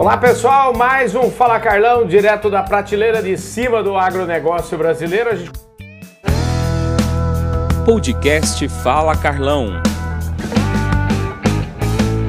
Olá pessoal, mais um Fala Carlão, direto da prateleira de cima do agronegócio brasileiro. A gente... Podcast Fala Carlão.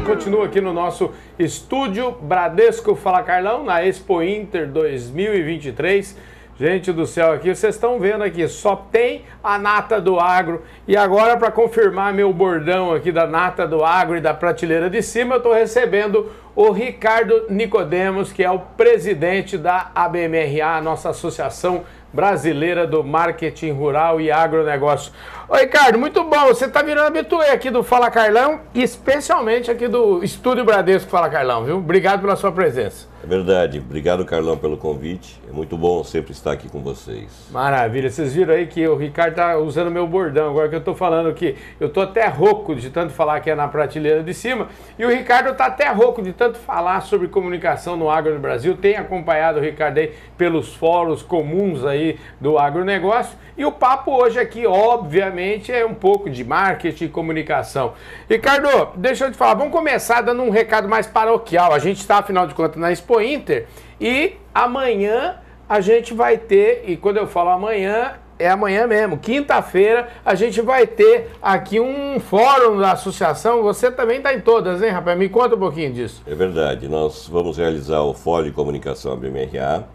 Continua aqui no nosso estúdio Bradesco Fala Carlão, na Expo Inter 2023. Gente do céu, aqui vocês estão vendo aqui, só tem a nata do agro. E agora, para confirmar meu bordão aqui da nata do agro e da prateleira de cima, eu estou recebendo o Ricardo Nicodemos, que é o presidente da ABMRA, nossa associação brasileira do marketing rural e agronegócio. Ô Ricardo, muito bom, você está virando habituê aqui do Fala Carlão, especialmente aqui do Estúdio Bradesco Fala Carlão, viu? Obrigado pela sua presença. É verdade, obrigado Carlão pelo convite, é muito bom sempre estar aqui com vocês. Maravilha, vocês viram aí que o Ricardo está usando meu bordão, agora que eu estou falando que eu estou até rouco de tanto falar que é na prateleira de cima, e o Ricardo está até rouco de tanto falar sobre comunicação no agro no Brasil, tem acompanhado o Ricardo aí pelos fóruns comuns aí do agronegócio, e o papo hoje aqui, obviamente, é um pouco de marketing e comunicação. Ricardo, deixa eu te falar, vamos começar dando um recado mais paroquial. A gente está, afinal de contas, na Inter e amanhã a gente vai ter, e quando eu falo amanhã, é amanhã mesmo, quinta-feira, a gente vai ter aqui um fórum da associação. Você também está em todas, hein, rapaz? Me conta um pouquinho disso. É verdade, nós vamos realizar o Fórum de Comunicação BMRA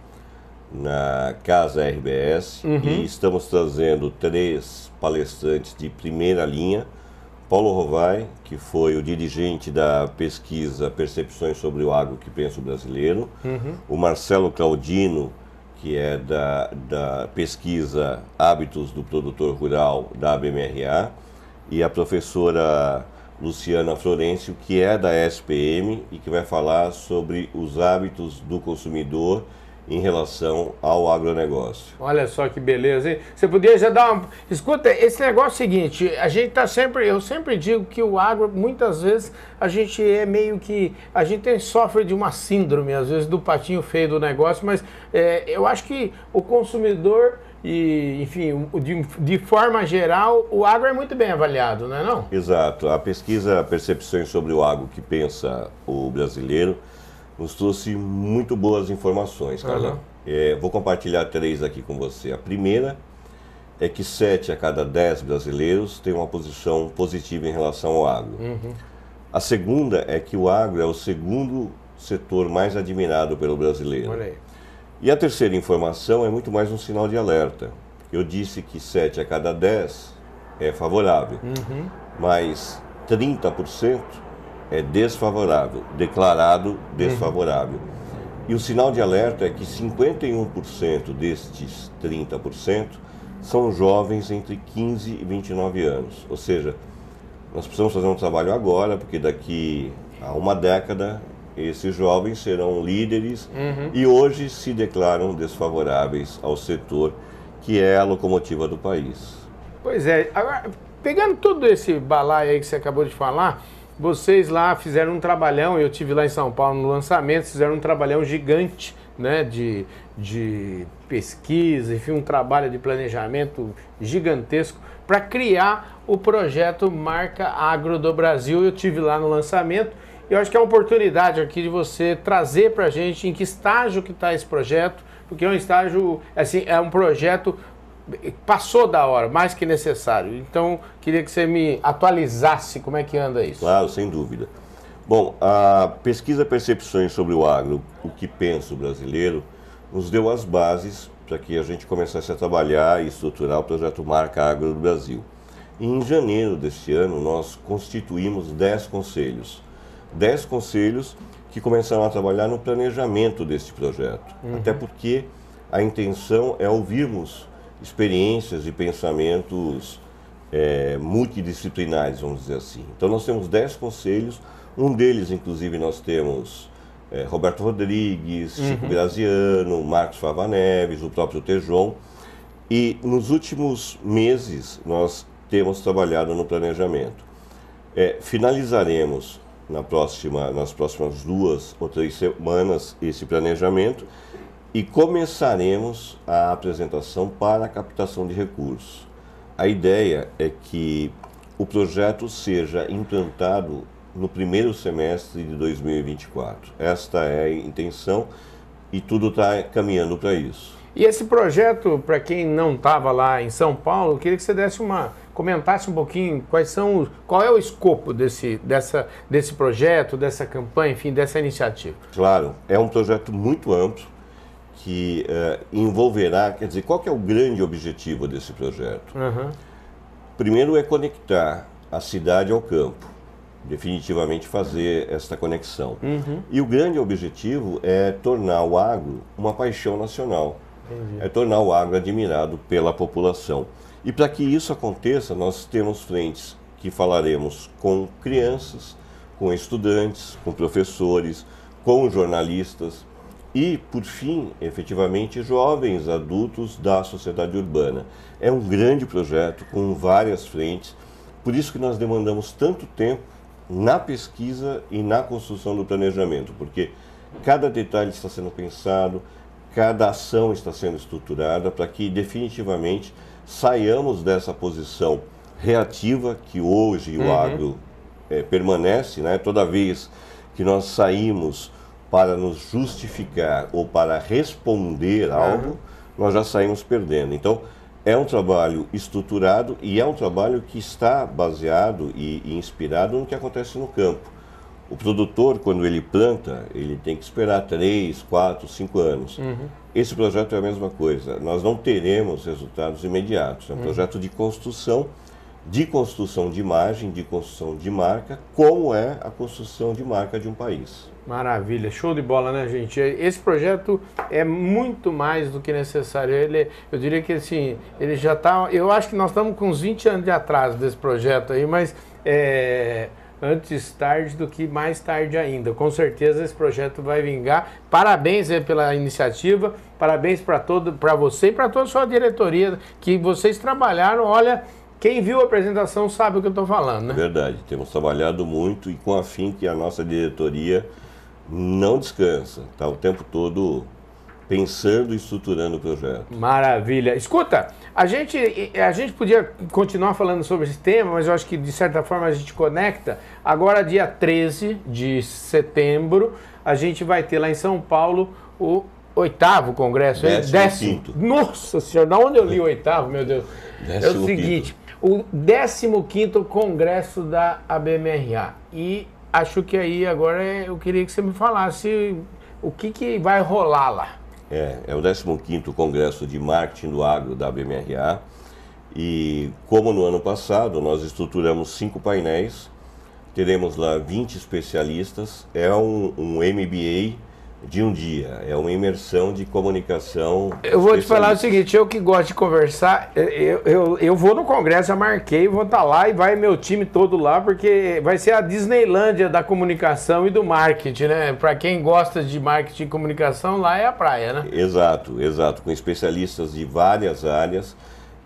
na Casa RBS uhum. e estamos trazendo três palestrantes de primeira linha. Paulo Rovai, que foi o dirigente da pesquisa Percepções sobre o Agro que Pensa o Brasileiro, uhum. o Marcelo Claudino, que é da, da pesquisa Hábitos do Produtor Rural da ABMRA, e a professora Luciana Florencio, que é da SPM e que vai falar sobre os hábitos do consumidor em relação ao agronegócio. Olha só que beleza, hein? Você podia já dar uma... Escuta, esse negócio é o seguinte, a gente tá sempre, eu sempre digo que o agro, muitas vezes, a gente é meio que, a gente tem, sofre de uma síndrome, às vezes, do patinho feio do negócio, mas é, eu acho que o consumidor e, enfim, de, de, forma geral, o agro é muito bem avaliado, não é não? Exato. A pesquisa Percepções sobre o Agro que pensa o brasileiro nos trouxe muito boas informações, Carla. Uhum. É, vou compartilhar três aqui com você. A primeira é que sete a cada dez brasileiros têm uma posição positiva em relação ao agro. Uhum. A segunda é que o agro é o segundo setor mais admirado pelo brasileiro. Olha aí. E a terceira informação é muito mais um sinal de alerta. Eu disse que 7 a cada 10 é favorável, uhum. mas 30% é desfavorável, declarado desfavorável. Uhum. E o sinal de alerta é que 51% destes 30% são jovens entre 15 e 29 anos. Ou seja, nós precisamos fazer um trabalho agora, porque daqui a uma década esses jovens serão líderes uhum. e hoje se declaram desfavoráveis ao setor que é a locomotiva do país. Pois é, agora, pegando todo esse balaio aí que você acabou de falar, vocês lá fizeram um trabalhão, eu tive lá em São Paulo no lançamento, fizeram um trabalhão gigante, né, de, de pesquisa, enfim, um trabalho de planejamento gigantesco para criar o projeto Marca Agro do Brasil. Eu tive lá no lançamento. E eu acho que é uma oportunidade aqui de você trazer para a gente em que estágio que está esse projeto, porque é um estágio, assim, é um projeto passou da hora, mais que necessário. Então, queria que você me atualizasse como é que anda isso. Claro, sem dúvida. Bom, a pesquisa Percepções sobre o Agro, o que pensa o brasileiro, nos deu as bases para que a gente começasse a trabalhar e estruturar o projeto Marca Agro do Brasil. E em janeiro deste ano, nós constituímos 10 conselhos. 10 conselhos que começaram a trabalhar no planejamento deste projeto. Uhum. Até porque a intenção é ouvirmos experiências e pensamentos é, multidisciplinares, vamos dizer assim. Então nós temos dez conselhos, um deles, inclusive, nós temos é, Roberto Rodrigues, uhum. Chico Graziano, Marcos Fava Neves, o próprio Tejon. E nos últimos meses nós temos trabalhado no planejamento. É, finalizaremos na próxima, nas próximas duas ou três semanas esse planejamento e começaremos a apresentação para a captação de recursos. A ideia é que o projeto seja implantado no primeiro semestre de 2024. Esta é a intenção e tudo está caminhando para isso. E esse projeto, para quem não estava lá em São Paulo, eu queria que você desse uma comentasse um pouquinho quais são os, qual é o escopo desse, dessa, desse projeto, dessa campanha, enfim, dessa iniciativa. Claro, é um projeto muito amplo que uh, envolverá, quer dizer, qual que é o grande objetivo desse projeto? Uhum. Primeiro é conectar a cidade ao campo, definitivamente fazer esta conexão. Uhum. E o grande objetivo é tornar o agro uma paixão nacional, Entendi. é tornar o agro admirado pela população. E para que isso aconteça, nós temos frentes que falaremos com crianças, com estudantes, com professores, com jornalistas e, por fim, efetivamente, jovens adultos da sociedade urbana. É um grande projeto com várias frentes, por isso que nós demandamos tanto tempo na pesquisa e na construção do planejamento, porque cada detalhe está sendo pensado, cada ação está sendo estruturada para que definitivamente saiamos dessa posição reativa que hoje uhum. o agro é, permanece, né? toda vez que nós saímos para nos justificar ou para responder algo, nós já saímos perdendo. Então, é um trabalho estruturado e é um trabalho que está baseado e, e inspirado no que acontece no campo. O produtor, quando ele planta, ele tem que esperar 3, 4, 5 anos. Uhum. Esse projeto é a mesma coisa. Nós não teremos resultados imediatos. É um uhum. projeto de construção, de construção de imagem, de construção de marca, como é a construção de marca de um país. Maravilha, show de bola, né, gente? Esse projeto é muito mais do que necessário. Ele, eu diria que assim, ele já está. Eu acho que nós estamos com uns 20 anos de atraso desse projeto aí, mas é, antes tarde do que mais tarde ainda. Com certeza esse projeto vai vingar. Parabéns pela iniciativa, parabéns para todo, para você e para toda a sua diretoria que vocês trabalharam. Olha, quem viu a apresentação sabe o que eu estou falando, né? Verdade, temos trabalhado muito e com a fim que a nossa diretoria não descansa, está o tempo todo pensando e estruturando o projeto. Maravilha. Escuta, a gente, a gente podia continuar falando sobre esse tema, mas eu acho que de certa forma a gente conecta. Agora, dia 13 de setembro, a gente vai ter lá em São Paulo o oitavo congresso. Décimo, décimo. quinto. Nossa senhora, da onde eu li o oitavo, meu Deus? Décimo é o seguinte, quinto. O 15 quinto congresso da ABMRA. E acho que aí agora eu queria que você me falasse o que, que vai rolar lá. É, é o 15º Congresso de Marketing do Agro da BMRA e como no ano passado nós estruturamos cinco painéis, teremos lá 20 especialistas, é um, um MBA de um dia. É uma imersão de comunicação. Eu vou te falar o seguinte: eu que gosto de conversar, eu, eu, eu vou no congresso, já marquei, vou estar tá lá e vai meu time todo lá, porque vai ser a Disneylândia da comunicação e do marketing, né? Para quem gosta de marketing e comunicação, lá é a praia, né? Exato, exato. Com especialistas de várias áreas,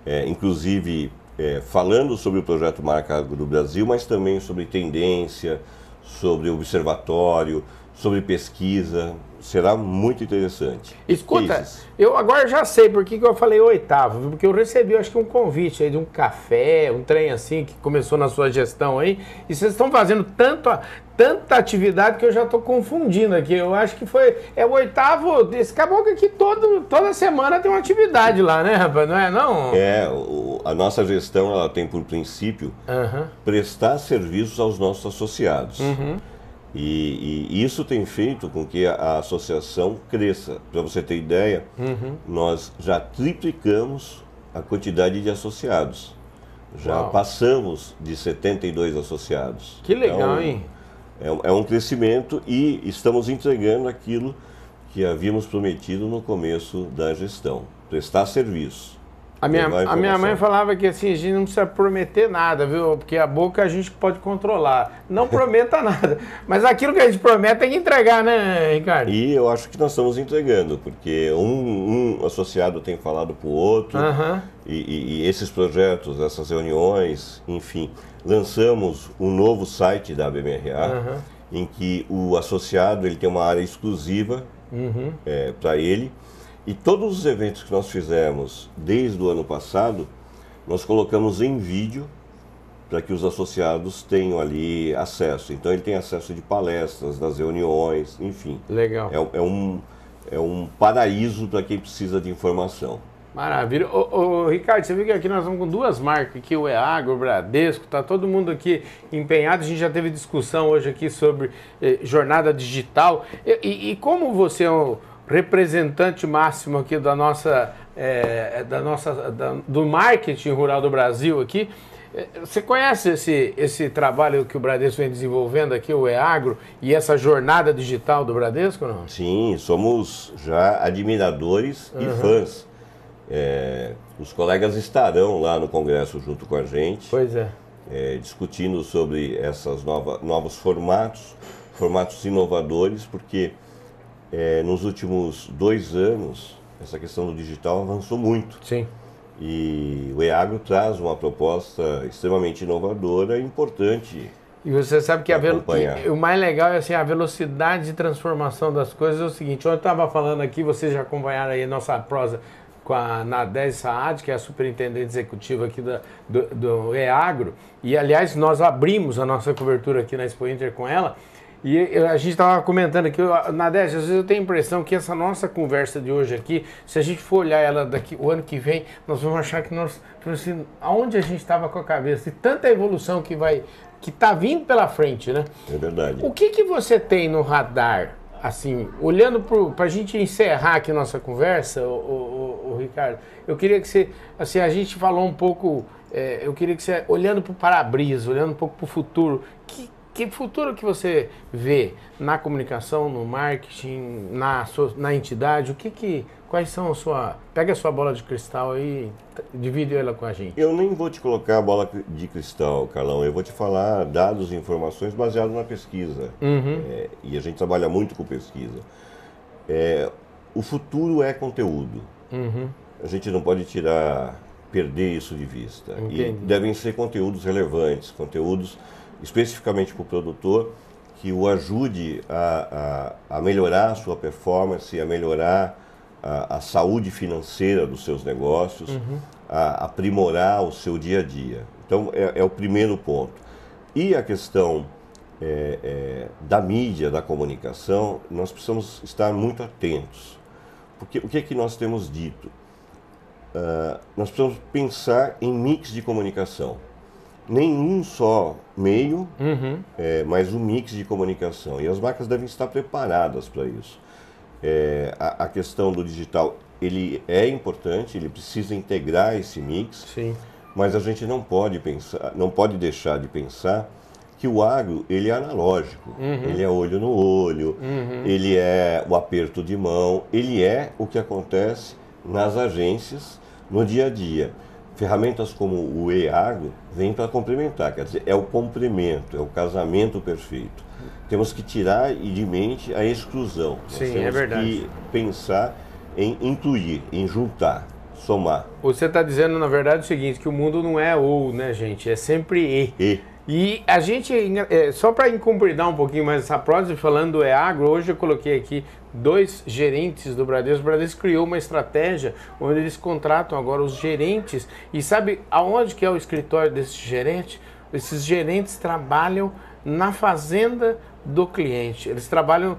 é, inclusive é, falando sobre o projeto Marca do Brasil, mas também sobre tendência, sobre observatório sobre pesquisa. Será muito interessante. Escuta, eu agora já sei por que, que eu falei oitavo, porque eu recebi, acho que um convite aí de um café, um trem assim, que começou na sua gestão aí, e vocês estão fazendo tanto, tanta atividade que eu já estou confundindo aqui. Eu acho que foi, é o oitavo, esse caboclo aqui todo, toda semana tem uma atividade lá, né, rapaz? Não é não? É, o, a nossa gestão, ela tem por princípio uhum. prestar serviços aos nossos associados. Uhum. E, e, isso tem feito com que a, associação cresça. Para você ter ideia, uhum. nós já triplicamos a quantidade de associados. Já Uau. passamos de 72 associados. Que legal, então, hein? É, é um crescimento e estamos entregando aquilo que havíamos prometido no começo da gestão: prestar serviço. A minha, a minha mãe falava que assim, a gente não precisa prometer nada, viu? Porque a boca a gente pode controlar. Não prometa nada. Mas aquilo que a gente promete tem que entregar, né, Ricardo? E eu acho que nós estamos entregando, porque um, um associado tem falado para o outro, e, e, e, esses projetos, essas reuniões, enfim. Lançamos um novo site da BMRA, em que o associado ele tem uma área exclusiva uhum. é, para ele e todos os eventos que nós fizemos desde o ano passado, nós colocamos em vídeo para que os associados tenham ali acesso. Então ele tem acesso de palestras, das reuniões, enfim. Legal. É, é um, é um paraíso para quem precisa de informação. Maravilha. Ô, ô, Ricardo, você viu que aqui nós estamos com duas marcas aqui, o EAGro, o Bradesco, tá todo mundo aqui empenhado. A gente já teve discussão hoje aqui sobre eh, jornada digital. E, e, e, como você é um representante máximo aqui da nossa, eh, da nossa da, do marketing rural do Brasil aqui, eh, você conhece esse, esse trabalho que o Bradesco vem desenvolvendo aqui, o EAGro, e essa jornada digital do Bradesco, não? Sim, somos já admiradores uhum. e fãs. É, os colegas estarão lá no Congresso junto com a gente. Pois é. é discutindo sobre esses novos formatos, formatos inovadores, porque é, nos últimos dois anos essa questão do digital avançou muito. Sim. E o EAGRO traz uma proposta extremamente inovadora e importante. E você sabe que, que o mais legal é assim, a velocidade de transformação das coisas é o seguinte, eu estava falando aqui, vocês já acompanharam aí nossa prosa com a Nadez Saad, que é a superintendente executiva aqui da, do, do EAGRO, e aliás nós abrimos a nossa cobertura aqui na Expo Inter com ela, e a gente estava comentando aqui, Nadege, às vezes eu tenho a impressão que essa nossa conversa de hoje aqui, se a gente for olhar ela daqui o ano que vem, nós vamos achar que nós, assim, aonde a gente estava com a cabeça, e tanta evolução que vai, que está vindo pela frente, né? É verdade. O que, que você tem no radar, assim, olhando para a gente encerrar aqui nossa conversa, o, o, o, Ricardo, eu queria que você, assim, a gente falou um pouco, é, eu queria que você, olhando para o para-brisa, olhando um pouco para o futuro, que futuro que você vê na comunicação, no marketing, na, sua, na entidade? O que que, quais são a sua... Pega a sua bola de cristal aí divide ela com a gente. Eu nem vou te colocar a bola de cristal, Carlão. Eu vou te falar dados e informações baseados na pesquisa. Uhum. É, e a gente trabalha muito com pesquisa. É, o futuro é conteúdo. Uhum. A gente não pode tirar, perder isso de vista. Entendi. E devem ser conteúdos relevantes, conteúdos especificamente para o produtor, que o ajude a, a, a, melhorar a sua performance, a melhorar a, a saúde financeira dos seus negócios, uhum. a aprimorar o seu dia a dia. Então, é, é o primeiro ponto. E a questão é, é, da mídia, da comunicação, nós precisamos estar muito atentos. Porque o que é que nós temos dito? Uh, nós precisamos pensar em mix de comunicação nenhum só meio, uhum. é, mas um mix de comunicação. E as marcas devem estar preparadas para isso. É, a, a, questão do digital ele é importante, ele precisa integrar esse mix, Sim. mas a gente não pode pensar, não pode deixar de pensar que o agro ele é analógico, uhum. ele é olho no olho, uhum. ele é o aperto de mão, ele é o que acontece nas agências no dia a dia. Ferramentas como o EAGO vêm para complementar, quer dizer, é o complemento, é o casamento perfeito. Temos que tirar de mente a exclusão. Sim, Nós temos é verdade. que pensar em incluir, em juntar, somar. Você está dizendo, na verdade, o seguinte, que o mundo não é ou, né, gente? É sempre e. E. E a gente, é, só para incumpridar um pouquinho mais essa prótese, falando do EAGRO, hoje eu coloquei aqui dois gerentes do Bradesco. O Bradesco criou uma estratégia onde eles contratam agora os gerentes. E sabe aonde que é o escritório desse gerente? Esses gerentes trabalham na fazenda do cliente. Eles trabalham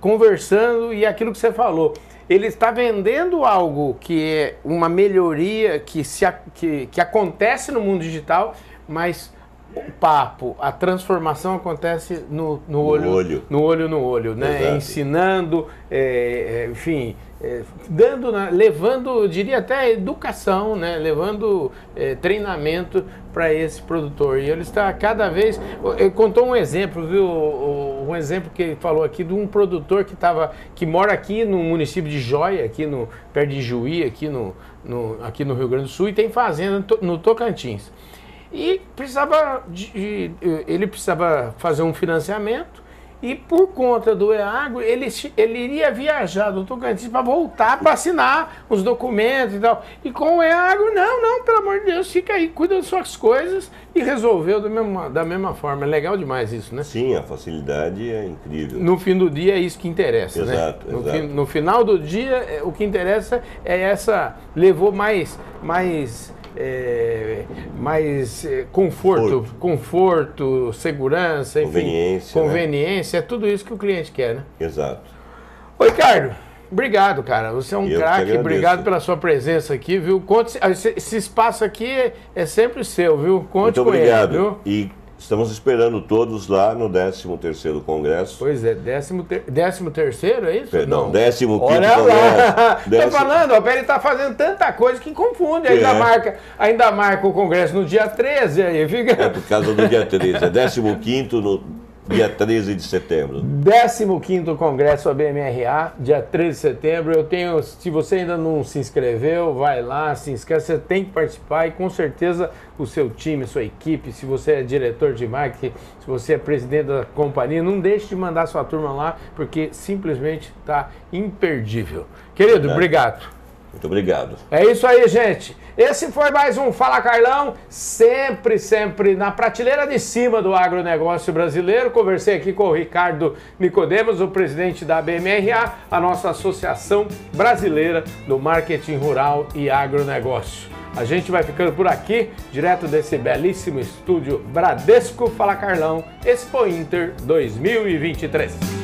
conversando e aquilo que você falou. Ele está vendendo algo que é uma melhoria que, se, que, que acontece no mundo digital, mas o papo, a transformação acontece no, no, olho, no olho, no olho no olho, né? Exato. Ensinando, é, é, enfim, é, dando, levando, eu diria até educação, né? Levando é, treinamento para esse produtor. E ele está cada vez. Ele contou um exemplo, viu? Um exemplo que ele falou aqui de um produtor que estava, que mora aqui no município de Joia, aqui no perto de Juí, aqui no, no aqui no Rio Grande do Sul, e tem fazenda no Tocantins. E precisava de, ele precisava fazer um financiamento e por conta do EAGO, ele, ele iria viajar do Tocantins para voltar para assinar os documentos e tal. E com o EAGO, não, não, pelo amor de Deus, fica aí, cuida das suas coisas e resolveu da mesma, da mesma forma. É legal demais isso, né? Sim, a facilidade é incrível. No fim do dia é isso que interessa, exato, né? No, exato. Fi, no final do dia, é, o que interessa é essa. Levou mais. mais é, mais é, conforto, conforto, conforto, segurança, enfim, conveniência, né? conveniência, né? é tudo isso que o cliente quer, né? Exato. Oi, Ricardo. Obrigado, cara. Você é um craque. Obrigado pela sua presença aqui, viu? Conte, esse espaço aqui é, é sempre seu, viu? Conte Muito com obrigado. ele, viu? E estamos esperando todos lá no 13º Congresso. Pois é, 13 décimo terceiro, é isso? Perdão, Não. 15º Olha lá. Estou falando, ó, ele está fazendo tanta coisa que confunde. Ainda, é. marca, ainda marca o Congresso no dia 13, aí fica... É por causa do dia 13. É 15º no Dia 13 de setembro. 15º Congresso ABMRA, dia 13 de setembro. Eu tenho, se você ainda não se inscreveu, vai lá, se inscreve, você tem que participar e com certeza o seu time, sua equipe, se você é diretor de marketing, se você é presidente da companhia, não deixe de mandar sua turma lá, porque simplesmente está imperdível. Querido, Verdade. obrigado. Muito obrigado. É isso aí, gente. Esse foi mais um Fala Carlão, sempre, sempre na prateleira de cima do agronegócio brasileiro. Conversei aqui com o Ricardo Nicodemos, o presidente da BMRA, a nossa Associação Brasileira do Marketing Rural e Agronegócio. A gente vai ficando por aqui, direto desse belíssimo estúdio Bradesco Fala Carlão Expo Inter 2023.